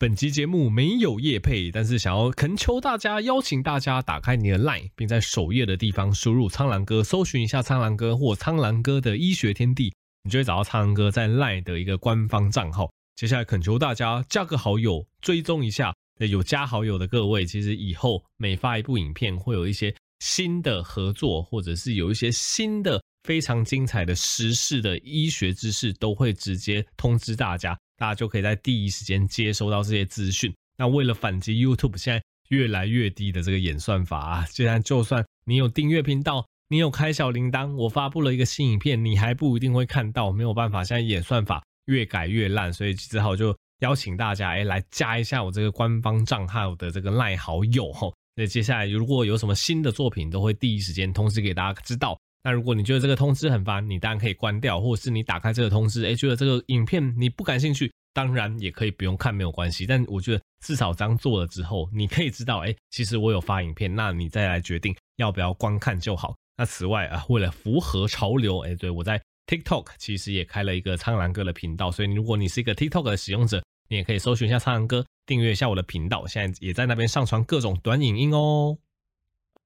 本集节目没有业配，但是想要恳求大家，邀请大家打开你的 LINE，并在首页的地方输入“苍狼哥”，搜寻一下“苍狼哥”或“苍狼哥的医学天地”，你就会找到苍狼哥在 LINE 的一个官方账号。接下来恳求大家加个好友，追踪一下。有加好友的各位，其实以后每发一部影片，会有一些新的合作，或者是有一些新的非常精彩的时事的医学知识，都会直接通知大家。大家就可以在第一时间接收到这些资讯。那为了反击 YouTube 现在越来越低的这个演算法啊，既然就算你有订阅频道，你有开小铃铛，我发布了一个新影片，你还不一定会看到。没有办法，现在演算法越改越烂，所以只好就邀请大家哎来加一下我这个官方账号的这个赖好友吼。那接下来如果有什么新的作品，都会第一时间通知给大家知道。那如果你觉得这个通知很烦，你当然可以关掉，或者是你打开这个通知，哎，觉得这个影片你不感兴趣，当然也可以不用看，没有关系。但我觉得至少这样做了之后，你可以知道，哎，其实我有发影片，那你再来决定要不要观看就好。那此外啊，为了符合潮流，哎，对，我在 TikTok 其实也开了一个苍蓝鸽的频道，所以如果你是一个 TikTok 的使用者，你也可以搜寻一下苍蓝鸽，订阅一下我的频道，现在也在那边上传各种短影音哦。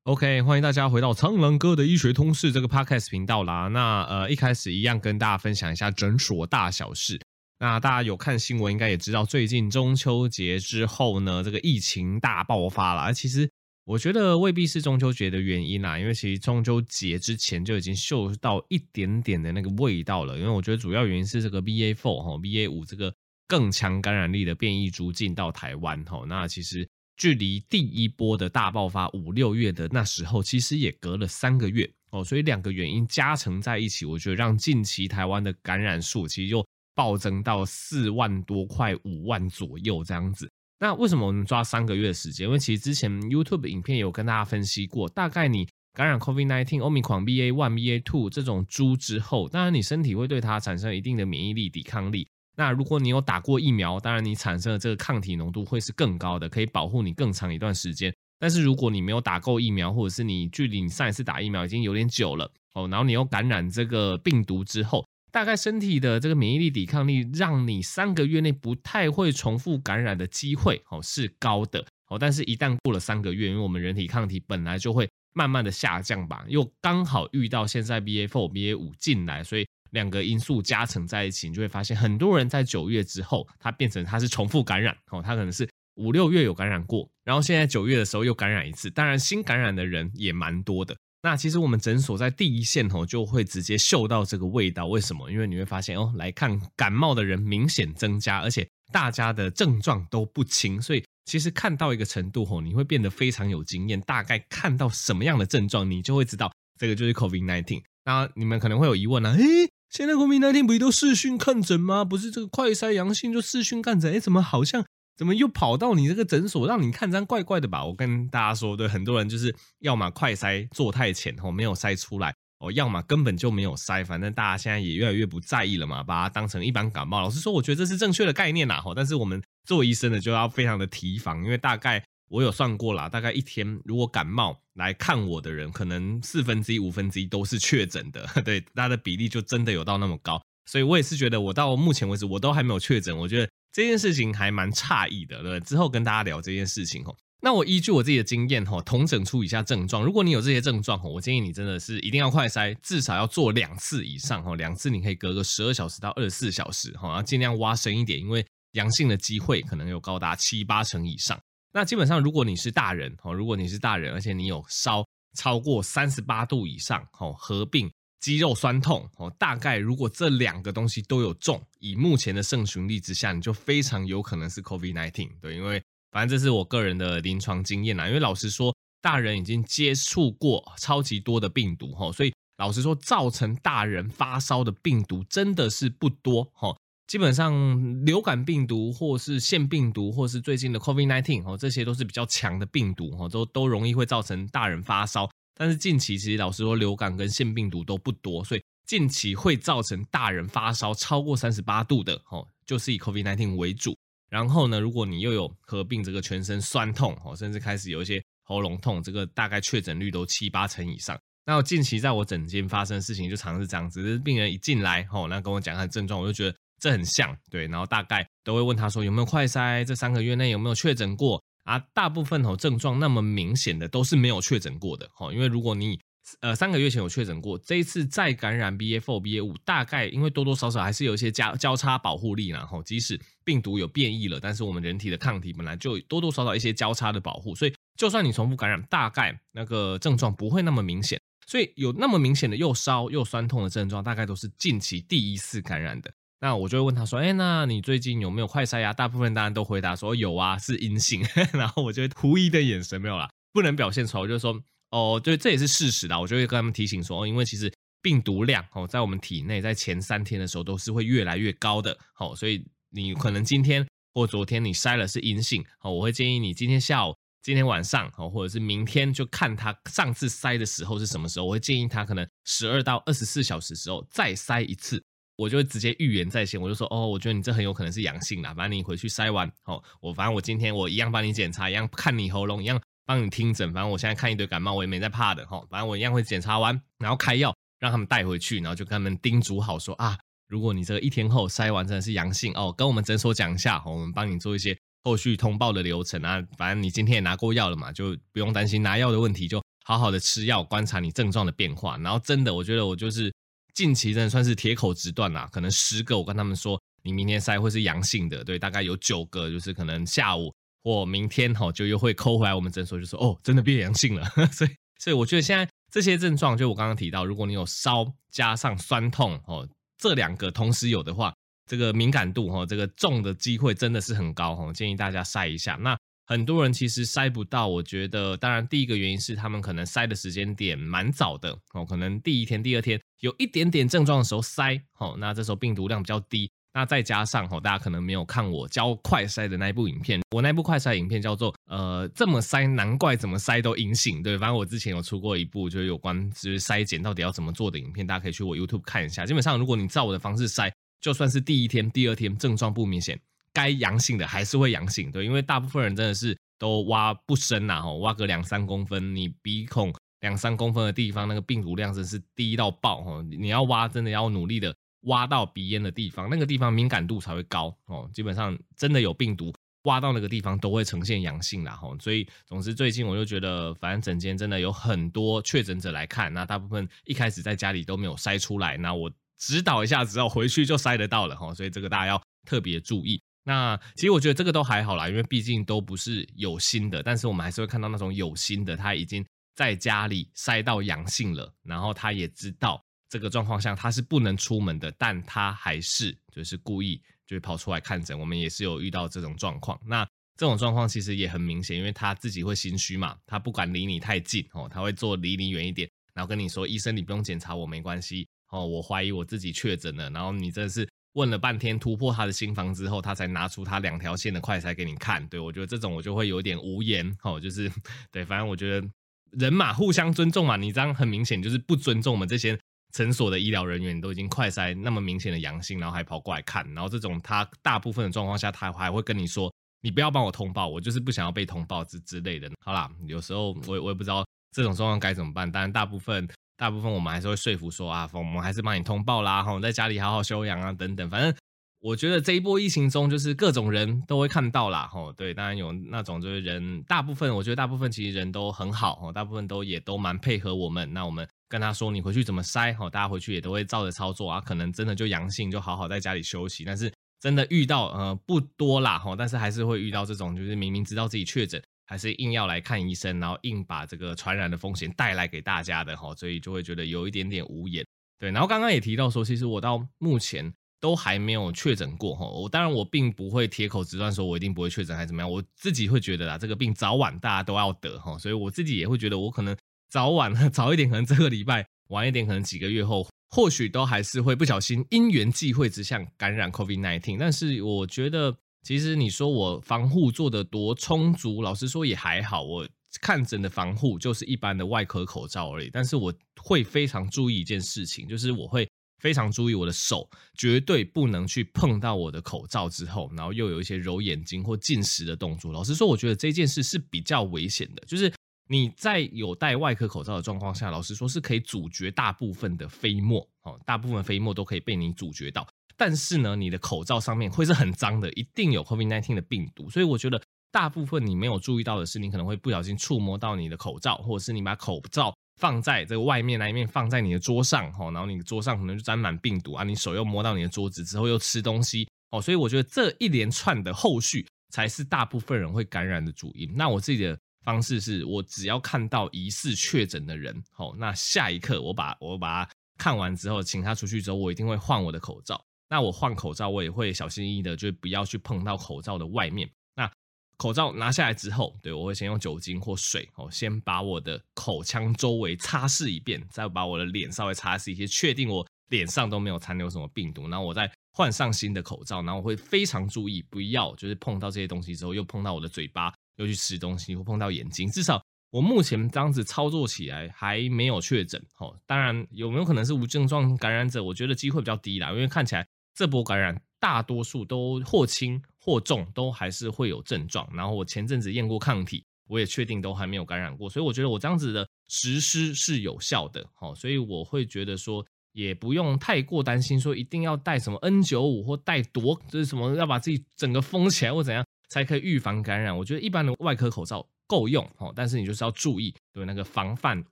OK，欢迎大家回到苍狼哥的医学通识这个 Podcast 频道啦。那呃，一开始一样跟大家分享一下诊所大小事。那大家有看新闻，应该也知道，最近中秋节之后呢，这个疫情大爆发了。其实我觉得未必是中秋节的原因啦，因为其实中秋节之前就已经嗅到一点点的那个味道了。因为我觉得主要原因是这个 BA four 哈，BA 五这个更强感染力的变异株进到台湾哈。那其实。距离第一波的大爆发五六月的那时候，其实也隔了三个月哦，所以两个原因加成在一起，我觉得让近期台湾的感染数其实又暴增到四万多，快五万左右这样子。那为什么我们抓三个月的时间？因为其实之前 YouTube 影片有跟大家分析过，大概你感染 COVID-19、Omicron BA one、BA two 这种株之后，当然你身体会对它产生一定的免疫力、抵抗力。那如果你有打过疫苗，当然你产生的这个抗体浓度会是更高的，可以保护你更长一段时间。但是如果你没有打够疫苗，或者是你距离你上一次打疫苗已经有点久了哦，然后你又感染这个病毒之后，大概身体的这个免疫力抵抗力让你三个月内不太会重复感染的机会哦是高的哦。但是，一旦过了三个月，因为我们人体抗体本来就会慢慢的下降吧，又刚好遇到现在 BA4、BA5 进来，所以。两个因素加成在一起，你就会发现很多人在九月之后，他变成他是重复感染哦，他可能是五六月有感染过，然后现在九月的时候又感染一次。当然，新感染的人也蛮多的。那其实我们诊所在第一线哦，就会直接嗅到这个味道。为什么？因为你会发现哦，来看感冒的人明显增加，而且大家的症状都不轻。所以其实看到一个程度哦，你会变得非常有经验。大概看到什么样的症状，你就会知道这个就是 COVID-19。那你们可能会有疑问呢？诶现在国民那天不都视讯看诊吗？不是这个快筛阳性就视讯看诊？哎，怎么好像怎么又跑到你这个诊所让你看，这样怪怪的吧？我跟大家说，对，很多人就是要么快筛做太浅哦，没有筛出来哦，要么根本就没有筛。反正大家现在也越来越不在意了嘛，把它当成一般感冒。老实说，我觉得这是正确的概念呐，但是我们作为医生的就要非常的提防，因为大概。我有算过啦，大概一天如果感冒来看我的人，可能四分之一、五分之一都是确诊的，对，他的比例就真的有到那么高。所以我也是觉得，我到目前为止我都还没有确诊，我觉得这件事情还蛮诧异的。对，之后跟大家聊这件事情吼，那我依据我自己的经验吼，统整出以下症状。如果你有这些症状吼，我建议你真的是一定要快筛，至少要做两次以上吼，两次你可以隔个十二小时到二十四小时吼，要尽量挖深一点，因为阳性的机会可能有高达七八成以上。那基本上，如果你是大人哦，如果你是大人，而且你有烧超过三十八度以上哦，合并肌肉酸痛哦，大概如果这两个东西都有中，以目前的盛行率之下，你就非常有可能是 COVID-19。对，因为反正这是我个人的临床经验啦。因为老实说，大人已经接触过超级多的病毒哈，所以老实说，造成大人发烧的病毒真的是不多哈。基本上流感病毒，或是腺病毒，或是最近的 COVID-19 哦，这些都是比较强的病毒哦，都都容易会造成大人发烧。但是近期其实老实说，流感跟腺病毒都不多，所以近期会造成大人发烧超过三十八度的哦，就是以 COVID-19 为主。然后呢，如果你又有合并这个全身酸痛哦，甚至开始有一些喉咙痛，这个大概确诊率都七八成以上。那近期在我诊间发生的事情就常常是这样子，就是病人一进来哦，那跟我讲他的症状，我就觉得。这很像，对，然后大概都会问他说有没有快筛，这三个月内有没有确诊过啊？大部分哦症状那么明显的都是没有确诊过的，哈，因为如果你呃三个月前有确诊过，这一次再感染 BA4、BA5，大概因为多多少少还是有一些交交叉保护力，然后即使病毒有变异了，但是我们人体的抗体本来就多多少少一些交叉的保护，所以就算你重复感染，大概那个症状不会那么明显。所以有那么明显的又烧又酸痛的症状，大概都是近期第一次感染的。那我就会问他说：“哎，那你最近有没有快筛呀？”大部分当然都回答说有啊，是阴性。然后我就会狐疑的眼神没有啦，不能表现出来。我就说：“哦，对，这也是事实的。”我就会跟他们提醒说：“哦，因为其实病毒量哦，在我们体内在前三天的时候都是会越来越高的。哦，所以你可能今天或昨天你筛了是阴性，哦，我会建议你今天下午。”今天晚上哦，或者是明天，就看他上次筛的时候是什么时候。我会建议他可能十二到二十四小时时候再筛一次，我就会直接预言在先，我就说哦，我觉得你这很有可能是阳性啦，反正你回去筛完哦，我反正我今天我一样帮你检查，一样看你喉咙，一样帮你听诊，反正我现在看一堆感冒，我也没在怕的哈，反正我一样会检查完，然后开药让他们带回去，然后就跟他们叮嘱好说啊，如果你这个一天后筛完真的是阳性哦，跟我们诊所讲一下，我们帮你做一些。后续通报的流程啊，反正你今天也拿过药了嘛，就不用担心拿药的问题，就好好的吃药，观察你症状的变化。然后真的，我觉得我就是近期真的算是铁口直断啦，可能十个我跟他们说你明天筛会是阳性的，对，大概有九个就是可能下午或明天哈就又会扣回来我们诊所，就说哦，真的变阳性了。所以，所以我觉得现在这些症状，就我刚刚提到，如果你有烧加上酸痛哦，这两个同时有的话。这个敏感度哈，这个中的机会真的是很高哈，建议大家筛一下。那很多人其实筛不到，我觉得当然第一个原因是他们可能筛的时间点蛮早的哦，可能第一天、第二天有一点点症状的时候筛，哦，那这时候病毒量比较低。那再加上哦，大家可能没有看我教快筛的那一部影片，我那部快筛影片叫做呃这么筛，难怪怎么筛都阴性。对，反正我之前有出过一部就是有关就是筛检到底要怎么做的影片，大家可以去我 YouTube 看一下。基本上如果你照我的方式筛。就算是第一天、第二天症状不明显，该阳性的还是会阳性，对，因为大部分人真的是都挖不深呐，吼，挖个两三公分，你鼻孔两三公分的地方，那个病毒量真是低到爆，吼，你要挖真的要努力的挖到鼻咽的地方，那个地方敏感度才会高，哦，基本上真的有病毒挖到那个地方都会呈现阳性啦，吼，所以总之最近我就觉得，反正诊间真的有很多确诊者来看，那大部分一开始在家里都没有筛出来，那我。指导一下之后回去就筛得到了哈，所以这个大家要特别注意。那其实我觉得这个都还好啦，因为毕竟都不是有心的，但是我们还是会看到那种有心的，他已经在家里筛到阳性了，然后他也知道这个状况下他是不能出门的，但他还是就是故意就是跑出来看诊。我们也是有遇到这种状况，那这种状况其实也很明显，因为他自己会心虚嘛，他不敢离你太近哦，他会坐离你远一点，然后跟你说：“医生，你不用检查我，没关系。”哦，我怀疑我自己确诊了，然后你真的是问了半天，突破他的心房之后，他才拿出他两条线的快筛给你看。对，我觉得这种我就会有点无言。哦，就是对，反正我觉得人嘛，互相尊重嘛。你这样很明显就是不尊重我们这些诊所的医疗人员，都已经快筛那么明显的阳性，然后还跑过来看，然后这种他大部分的状况下，他还会跟你说，你不要帮我通报，我就是不想要被通报之之类的。好啦，有时候我我也不知道这种状况该怎么办，当然大部分。大部分我们还是会说服说啊，我们还是帮你通报啦，哈，在家里好好休养啊，等等。反正我觉得这一波疫情中，就是各种人都会看到啦，哈，对，当然有那种就是人，大部分我觉得大部分其实人都很好，哈，大部分都也都蛮配合我们。那我们跟他说你回去怎么筛，哈，大家回去也都会照着操作啊。可能真的就阳性，就好好在家里休息。但是真的遇到呃不多啦，哈，但是还是会遇到这种，就是明明知道自己确诊。还是硬要来看医生，然后硬把这个传染的风险带来给大家的哈，所以就会觉得有一点点无言。对，然后刚刚也提到说，其实我到目前都还没有确诊过哈。我当然我并不会铁口直断说我一定不会确诊还是怎么样，我自己会觉得啦，这个病早晚大家都要得哈，所以我自己也会觉得我可能早晚 早一点，可能这个礼拜晚一点，可能几个月后，或许都还是会不小心因缘际会之下感染 COVID-19。但是我觉得。其实你说我防护做得多充足，老实说也还好。我看诊的防护就是一般的外科口罩而已。但是我会非常注意一件事情，就是我会非常注意我的手绝对不能去碰到我的口罩之后，然后又有一些揉眼睛或进食的动作。老实说，我觉得这件事是比较危险的。就是你在有戴外科口罩的状况下，老实说是可以阻绝大部分的飞沫，哦，大部分飞沫都可以被你阻绝到。但是呢，你的口罩上面会是很脏的，一定有 COVID-19 的病毒。所以我觉得大部分你没有注意到的是，你可能会不小心触摸到你的口罩，或者是你把口罩放在这个外面那一面，放在你的桌上，哦然后你的桌上可能就沾满病毒啊，你手又摸到你的桌子之后又吃东西，哦，所以我觉得这一连串的后续才是大部分人会感染的主因。那我自己的方式是我只要看到疑似确诊的人，好，那下一刻我把我把他看完之后，请他出去之后，我一定会换我的口罩。那我换口罩，我也会小心翼翼的，就不要去碰到口罩的外面。那口罩拿下来之后，对，我会先用酒精或水，哦，先把我的口腔周围擦拭一遍，再把我的脸稍微擦拭一些，确定我脸上都没有残留什么病毒，然后我再换上新的口罩，然后我会非常注意，不要就是碰到这些东西之后又碰到我的嘴巴，又去吃东西，或碰到眼睛。至少我目前这样子操作起来还没有确诊，哦，当然有没有可能是无症状感染者，我觉得机会比较低啦，因为看起来。这波感染大多数都或轻或重，都还是会有症状。然后我前阵子验过抗体，我也确定都还没有感染过，所以我觉得我这样子的实施是有效的。好，所以我会觉得说，也不用太过担心，说一定要戴什么 N95 或戴多，就是什么要把自己整个封起来或怎样才可以预防感染。我觉得一般的外科口罩够用，但是你就是要注意对那个防范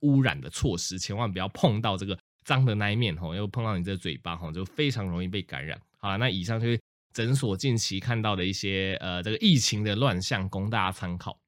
污染的措施，千万不要碰到这个。脏的那一面吼，又碰到你这个嘴巴吼，就非常容易被感染。好了，那以上就是诊所近期看到的一些呃这个疫情的乱象，供大家参考。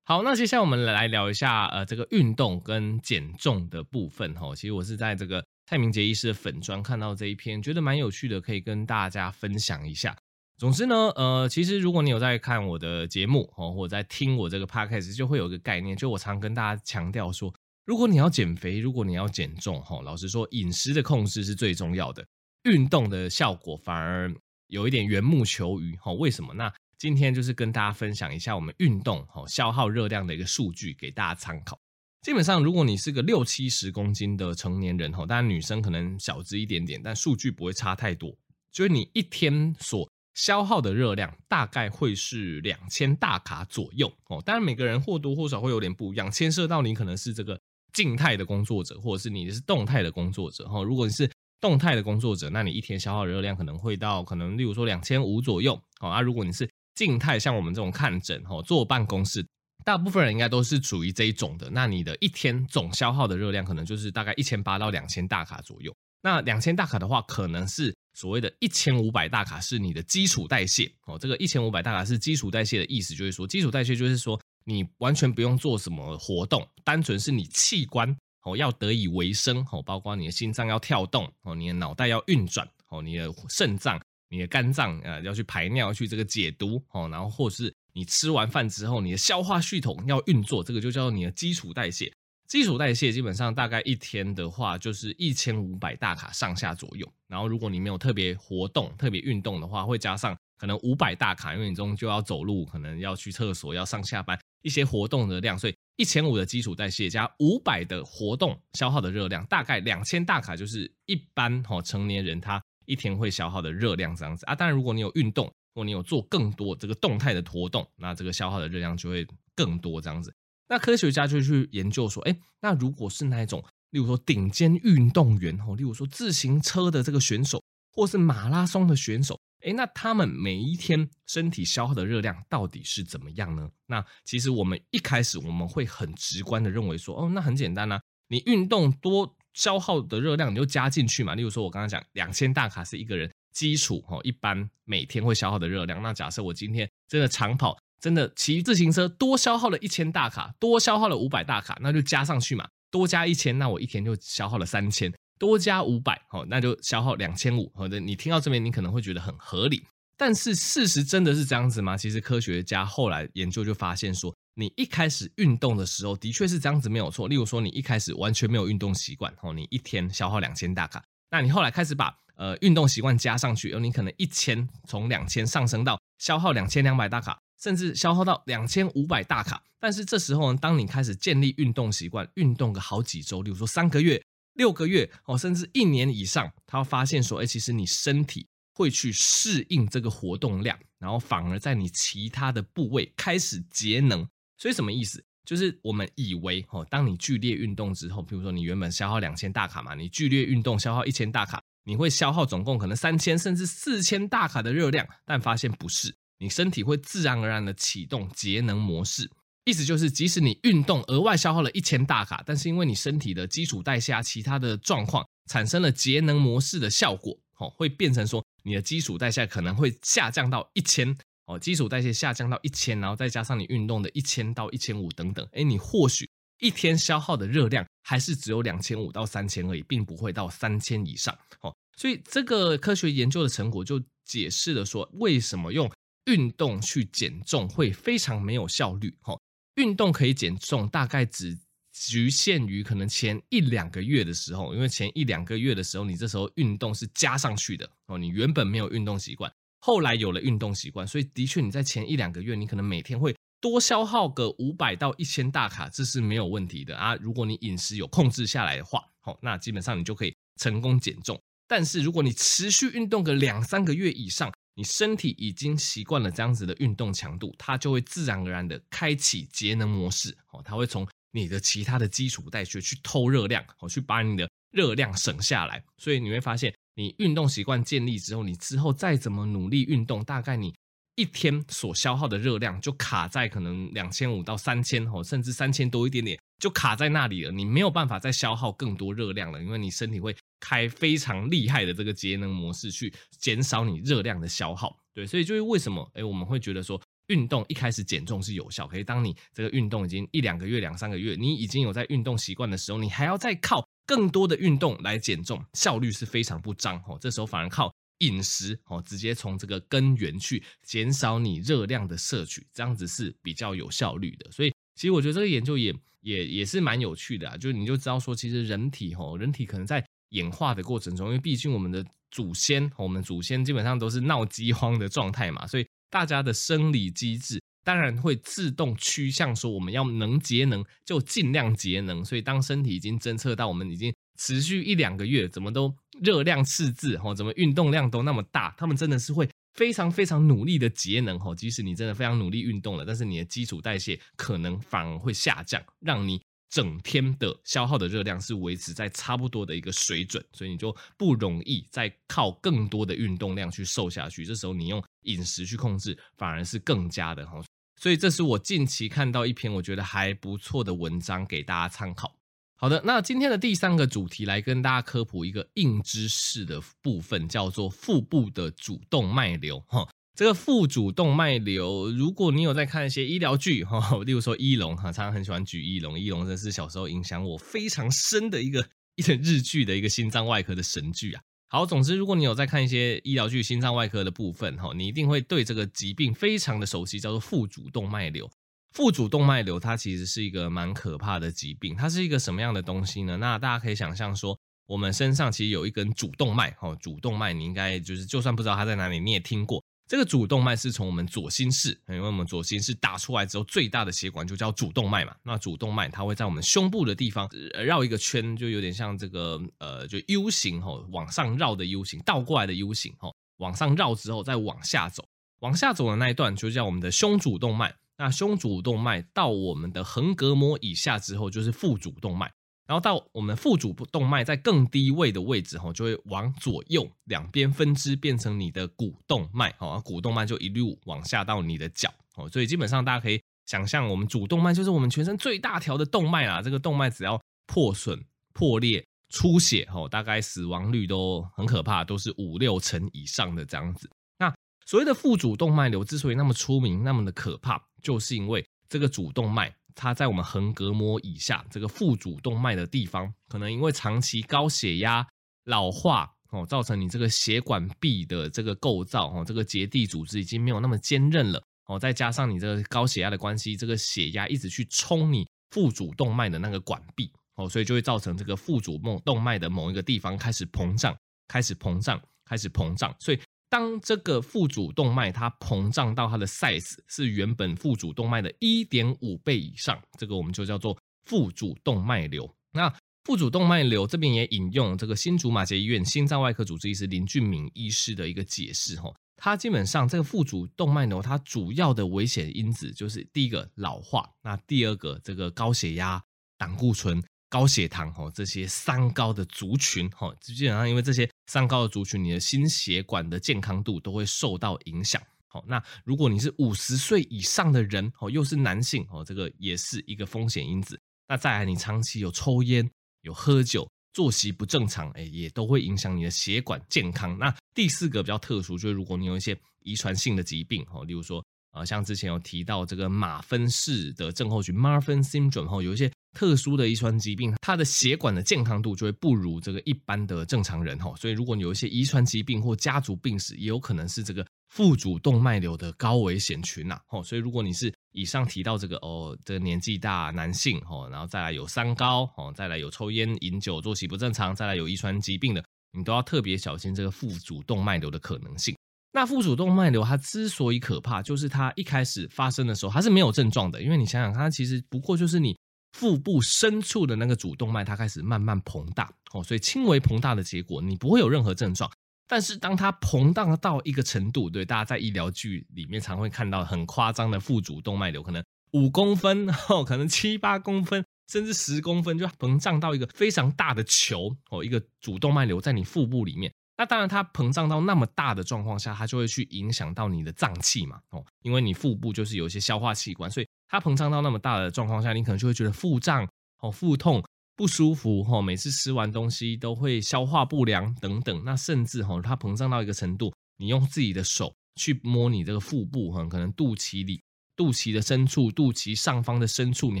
好，那接下来我们来聊一下呃这个运动跟减重的部分吼。其实我是在这个蔡明杰医师的粉专看到这一篇，觉得蛮有趣的，可以跟大家分享一下。总之呢，呃，其实如果你有在看我的节目哦，或者在听我这个 podcast，就会有一个概念，就我常跟大家强调说。如果你要减肥，如果你要减重，哈，老实说，饮食的控制是最重要的，运动的效果反而有一点缘木求鱼，哈，为什么？那今天就是跟大家分享一下我们运动，哈，消耗热量的一个数据给大家参考。基本上，如果你是个六七十公斤的成年人，哈，当然女生可能小只一点点，但数据不会差太多。就是你一天所消耗的热量大概会是两千大卡左右，哦，当然每个人或多或少会有点不一样，牵涉到你可能是这个。静态的工作者，或者是你是动态的工作者哈。如果你是动态的工作者，那你一天消耗热量可能会到可能，例如说两千五左右。哦啊，如果你是静态，像我们这种看诊哈，坐办公室，大部分人应该都是属于这一种的。那你的一天总消耗的热量可能就是大概一千八到两千大卡左右。那两千大卡的话，可能是所谓的一千五百大卡是你的基础代谢哦。这个一千五百大卡是基础代谢的意思，就是说基础代谢就是说。你完全不用做什么活动，单纯是你器官哦要得以维生哦，包括你的心脏要跳动哦，你的脑袋要运转哦，你的肾脏、你的肝脏呃要去排尿去这个解毒哦，然后或是你吃完饭之后，你的消化系统要运作，这个就叫做你的基础代谢。基础代谢基本上大概一天的话就是一千五百大卡上下左右，然后如果你没有特别活动、特别运动的话，会加上可能五百大卡，因为你中就要走路，可能要去厕所、要上下班。一些活动的量，所以一千五的基础代谢加五百的活动消耗的热量，大概两千大卡，就是一般哈成年人他一天会消耗的热量这样子啊。当然，如果你有运动，或你有做更多这个动态的活动，那这个消耗的热量就会更多这样子。那科学家就去研究说，哎，那如果是那一种，例如说顶尖运动员哦，例如说自行车的这个选手，或是马拉松的选手。诶，那他们每一天身体消耗的热量到底是怎么样呢？那其实我们一开始我们会很直观的认为说，哦，那很简单呐，你运动多消耗的热量你就加进去嘛。例如说，我刚刚讲两千大卡是一个人基础哦，一般每天会消耗的热量。那假设我今天真的长跑，真的骑自行车多消耗了一千大卡，多消耗了五百大卡，那就加上去嘛，多加一千，那我一天就消耗了三千。多加五百，好，那就消耗两千五。好的，你听到这边，你可能会觉得很合理，但是事实真的是这样子吗？其实科学家后来研究就发现说，你一开始运动的时候，的确是这样子没有错。例如说，你一开始完全没有运动习惯，哦，你一天消耗两千大卡，那你后来开始把呃运动习惯加上去，而你可能一千从两千上升到消耗两千两百大卡，甚至消耗到两千五百大卡。但是这时候呢，当你开始建立运动习惯，运动个好几周，例如说三个月。六个月哦，甚至一年以上，他发现说，哎，其实你身体会去适应这个活动量，然后反而在你其他的部位开始节能。所以什么意思？就是我们以为哦，当你剧烈运动之后，比如说你原本消耗两千大卡嘛，你剧烈运动消耗一千大卡，你会消耗总共可能三千甚至四千大卡的热量，但发现不是，你身体会自然而然的启动节能模式。意思就是，即使你运动额外消耗了一千大卡，但是因为你身体的基础代谢其他的状况产生了节能模式的效果，哦，会变成说你的基础代谢可能会下降到一千，哦，基础代谢下降到一千，然后再加上你运动的一千到一千五等等，诶，你或许一天消耗的热量还是只有两千五到三千而已，并不会到三千以上，哦，所以这个科学研究的成果就解释了说，为什么用运动去减重会非常没有效率，哦。运动可以减重，大概只局限于可能前一两个月的时候，因为前一两个月的时候，你这时候运动是加上去的哦，你原本没有运动习惯，后来有了运动习惯，所以的确你在前一两个月，你可能每天会多消耗个五百到一千大卡，这是没有问题的啊。如果你饮食有控制下来的话，好，那基本上你就可以成功减重。但是如果你持续运动个两三个月以上，你身体已经习惯了这样子的运动强度，它就会自然而然的开启节能模式哦，它会从你的其他的基础代谢去偷热量哦，去把你的热量省下来。所以你会发现，你运动习惯建立之后，你之后再怎么努力运动，大概你一天所消耗的热量就卡在可能两千五到三千哦，甚至三千多一点点，就卡在那里了。你没有办法再消耗更多热量了，因为你身体会。开非常厉害的这个节能模式去减少你热量的消耗，对，所以就是为什么诶我们会觉得说运动一开始减重是有效，可以当你这个运动已经一两个月、两三个月，你已经有在运动习惯的时候，你还要再靠更多的运动来减重，效率是非常不彰哦。这时候反而靠饮食哦，直接从这个根源去减少你热量的摄取，这样子是比较有效率的。所以其实我觉得这个研究也也也是蛮有趣的啊，就你就知道说，其实人体哦，人体可能在演化的过程中，因为毕竟我们的祖先，我们祖先基本上都是闹饥荒的状态嘛，所以大家的生理机制当然会自动趋向说，我们要能节能就尽量节能。所以当身体已经侦测到我们已经持续一两个月，怎么都热量赤字，吼，怎么运动量都那么大，他们真的是会非常非常努力的节能，吼，即使你真的非常努力运动了，但是你的基础代谢可能反而会下降，让你。整天的消耗的热量是维持在差不多的一个水准，所以你就不容易再靠更多的运动量去瘦下去。这时候你用饮食去控制，反而是更加的哈。所以这是我近期看到一篇我觉得还不错的文章，给大家参考。好的，那今天的第三个主题来跟大家科普一个硬知识的部分，叫做腹部的主动脉瘤哈。这个腹主动脉瘤，如果你有在看一些医疗剧哈，例如说《医龙》哈，常常很喜欢举《医龙》，《医龙》真是小时候影响我非常深的一个一个日剧的一个心脏外科的神剧啊。好，总之如果你有在看一些医疗剧、心脏外科的部分哈，你一定会对这个疾病非常的熟悉，叫做腹主动脉瘤。腹主动脉瘤它其实是一个蛮可怕的疾病，它是一个什么样的东西呢？那大家可以想象说，我们身上其实有一根主动脉哈，主动脉你应该就是就算不知道它在哪里，你也听过。这个主动脉是从我们左心室，因为我们左心室打出来之后，最大的血管就叫主动脉嘛。那主动脉它会在我们胸部的地方绕一个圈，就有点像这个呃，就 U 型吼，往上绕的 U 型，倒过来的 U 型吼，往上绕之后再往下走，往下走的那一段就叫我们的胸主动脉。那胸主动脉到我们的横膈膜以下之后，就是腹主动脉。然后到我们腹主动脉在更低位的位置，哈，就会往左右两边分支，变成你的股动脉，哈，股动脉就一路往下到你的脚，哦，所以基本上大家可以想象，我们主动脉就是我们全身最大条的动脉啦。这个动脉只要破损、破裂、出血，哈，大概死亡率都很可怕，都是五六成以上的这样子。那所谓的腹主动脉瘤之所以那么出名、那么的可怕，就是因为这个主动脉。它在我们横膈膜以下这个腹主动脉的地方，可能因为长期高血压、老化哦，造成你这个血管壁的这个构造哦，这个结缔组织已经没有那么坚韧了哦，再加上你这个高血压的关系，这个血压一直去冲你腹主动脉的那个管壁哦，所以就会造成这个腹主动脉的某一个地方开始膨胀，开始膨胀，开始膨胀，所以。当这个腹主动脉它膨胀到它的 size 是原本腹主动脉的一点五倍以上，这个我们就叫做腹主动脉瘤。那腹主动脉瘤这边也引用这个新竹马偕医院心脏外科主治医师林俊敏医师的一个解释，哈，他基本上这个腹主动脉瘤它主要的危险因子就是第一个老化，那第二个这个高血压、胆固醇。高血糖哦，这些三高的族群哦，基本上因为这些三高的族群，你的心血管的健康度都会受到影响。好，那如果你是五十岁以上的人，哦，又是男性，哦，这个也是一个风险因子。那再来，你长期有抽烟、有喝酒、作息不正常，哎，也都会影响你的血管健康。那第四个比较特殊，就是如果你有一些遗传性的疾病，哦，例如说，呃，像之前有提到这个马芬氏的症候群 （Marfan syndrome），哈，有一些特殊的遗传疾病，它的血管的健康度就会不如这个一般的正常人，哈。所以，如果你有一些遗传疾病或家族病史，也有可能是这个。腹主动脉瘤的高危险群呐，吼，所以如果你是以上提到这个哦，这个年纪大男性，哦，然后再来有三高，哦，再来有抽烟、饮酒、作息不正常，再来有遗传疾病的，你都要特别小心这个腹主动脉瘤的可能性。那腹主动脉瘤它之所以可怕，就是它一开始发生的时候它是没有症状的，因为你想想，它其实不过就是你腹部深处的那个主动脉它开始慢慢膨大，哦，所以轻微膨大的结果，你不会有任何症状。但是当它膨胀到一个程度，对，大家在医疗剧里面常会看到很夸张的腹主动脉瘤，可能五公分，哦，可能七八公分，甚至十公分，就膨胀到一个非常大的球，哦，一个主动脉瘤在你腹部里面。那当然，它膨胀到那么大的状况下，它就会去影响到你的脏器嘛，哦，因为你腹部就是有一些消化器官，所以它膨胀到那么大的状况下，你可能就会觉得腹胀，哦，腹痛。不舒服哦，每次吃完东西都会消化不良等等，那甚至哈，它膨胀到一个程度，你用自己的手去摸你这个腹部哈，可能肚脐里、肚脐的深处、肚脐上方的深处，你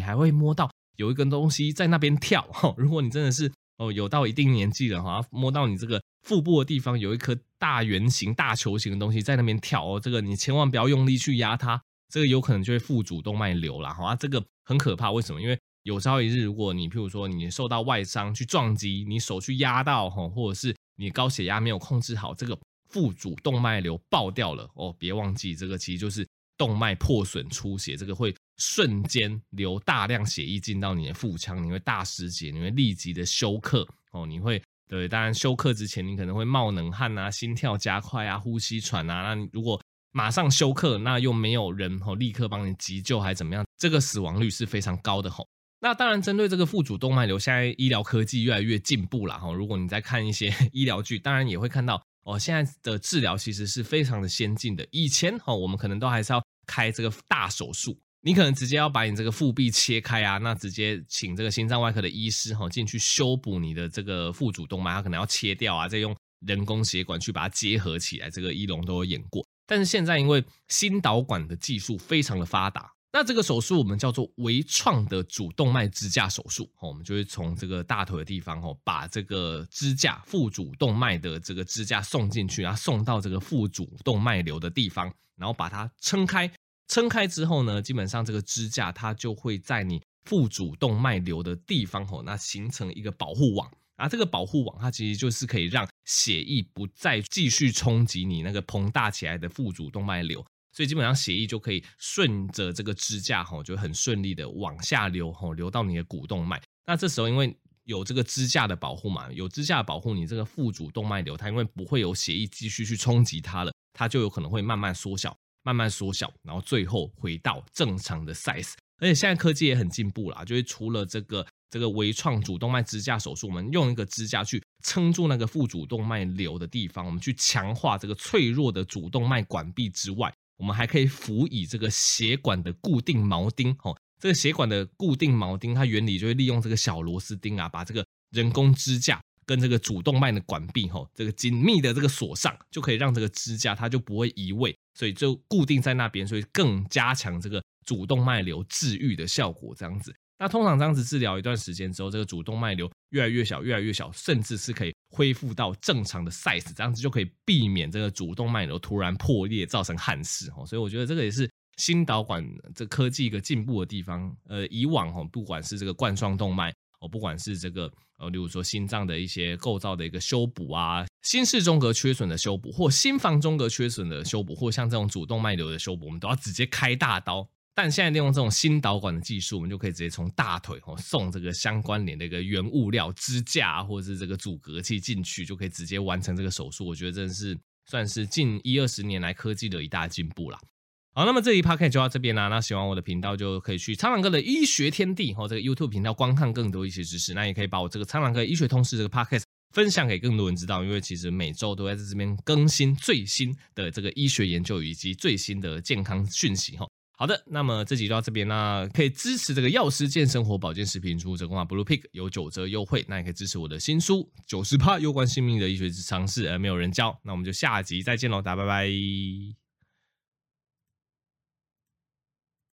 还会摸到有一根东西在那边跳哈。如果你真的是哦有到一定年纪了哈，摸到你这个腹部的地方有一颗大圆形、大球形的东西在那边跳哦，这个你千万不要用力去压它，这个有可能就会腹主动脉瘤了哈，这个很可怕。为什么？因为有朝一日，如果你譬如说你受到外伤去撞击，你手去压到哈，或者是你高血压没有控制好，这个腹主动脉瘤爆掉了哦，别忘记这个其实就是动脉破损出血，这个会瞬间流大量血液进到你的腹腔，你会大失血，你会立即的休克哦，你会对，当然休克之前你可能会冒冷汗啊，心跳加快啊，呼吸喘啊，那如果马上休克，那又没有人哦立刻帮你急救还怎么样，这个死亡率是非常高的吼。那当然，针对这个腹主动脉瘤，现在医疗科技越来越进步了哈。如果你在看一些医疗剧，当然也会看到哦，现在的治疗其实是非常的先进的。以前哈，我们可能都还是要开这个大手术，你可能直接要把你这个腹壁切开啊，那直接请这个心脏外科的医师哈进去修补你的这个腹主动脉，他可能要切掉啊，再用人工血管去把它结合起来。这个一龙都有演过。但是现在因为心导管的技术非常的发达。那这个手术我们叫做微创的主动脉支架手术，我们就会从这个大腿的地方，把这个支架腹主动脉的这个支架送进去，然后送到这个腹主动脉瘤的地方，然后把它撑开。撑开之后呢，基本上这个支架它就会在你腹主动脉瘤的地方吼，那形成一个保护网。啊，这个保护网它其实就是可以让血液不再继续冲击你那个膨大起来的腹主动脉瘤。所以基本上血液就可以顺着这个支架吼，就很顺利的往下流吼，流到你的股动脉。那这时候因为有这个支架的保护嘛，有支架的保护，你这个腹主动脉瘤它因为不会有血液继续去冲击它了，它就有可能会慢慢缩小，慢慢缩小，然后最后回到正常的 size。而且现在科技也很进步啦，就是除了这个这个微创主动脉支架手术，我们用一个支架去撑住那个腹主动脉瘤的地方，我们去强化这个脆弱的主动脉管壁之外。我们还可以辅以这个血管的固定锚钉，哦，这个血管的固定锚钉，它原理就会利用这个小螺丝钉啊，把这个人工支架跟这个主动脉的管壁，吼，这个紧密的这个锁上，就可以让这个支架它就不会移位，所以就固定在那边，所以更加强这个主动脉瘤治愈的效果，这样子。那通常这样子治疗一段时间之后，这个主动脉瘤越来越小，越来越小，甚至是可以恢复到正常的 size，这样子就可以避免这个主动脉瘤突然破裂造成憾事哦。所以我觉得这个也是心导管这科技一个进步的地方。呃，以往哦，不管是这个冠状动脉哦，不管是这个呃，例如说心脏的一些构造的一个修补啊，心室中隔缺损的修补，或心房中隔缺损的修补，或像这种主动脉瘤的修补，我们都要直接开大刀。但现在利用这种心导管的技术，我们就可以直接从大腿哦送这个相关联的一个原物料支架，或者是这个阻隔器进去，就可以直接完成这个手术。我觉得真的是算是近一二十年来科技的一大进步啦。好，那么这一 podcast 就到这边啦。那喜欢我的频道就可以去苍蓝鸽的医学天地哦这个 YouTube 频道观看更多医学知识。那也可以把我这个苍蓝鸽医学通识这个 podcast 分享给更多人知道，因为其实每周都在这边更新最新的这个医学研究以及最新的健康讯息哈。好的，那么这集就到这边，那可以支持这个药师健生活保健食品出折扣码 Blue Pick 有九折优惠，那也可以支持我的新书九十趴攸关性命的医学常识而没有人教，那我们就下集再见喽，大家拜拜。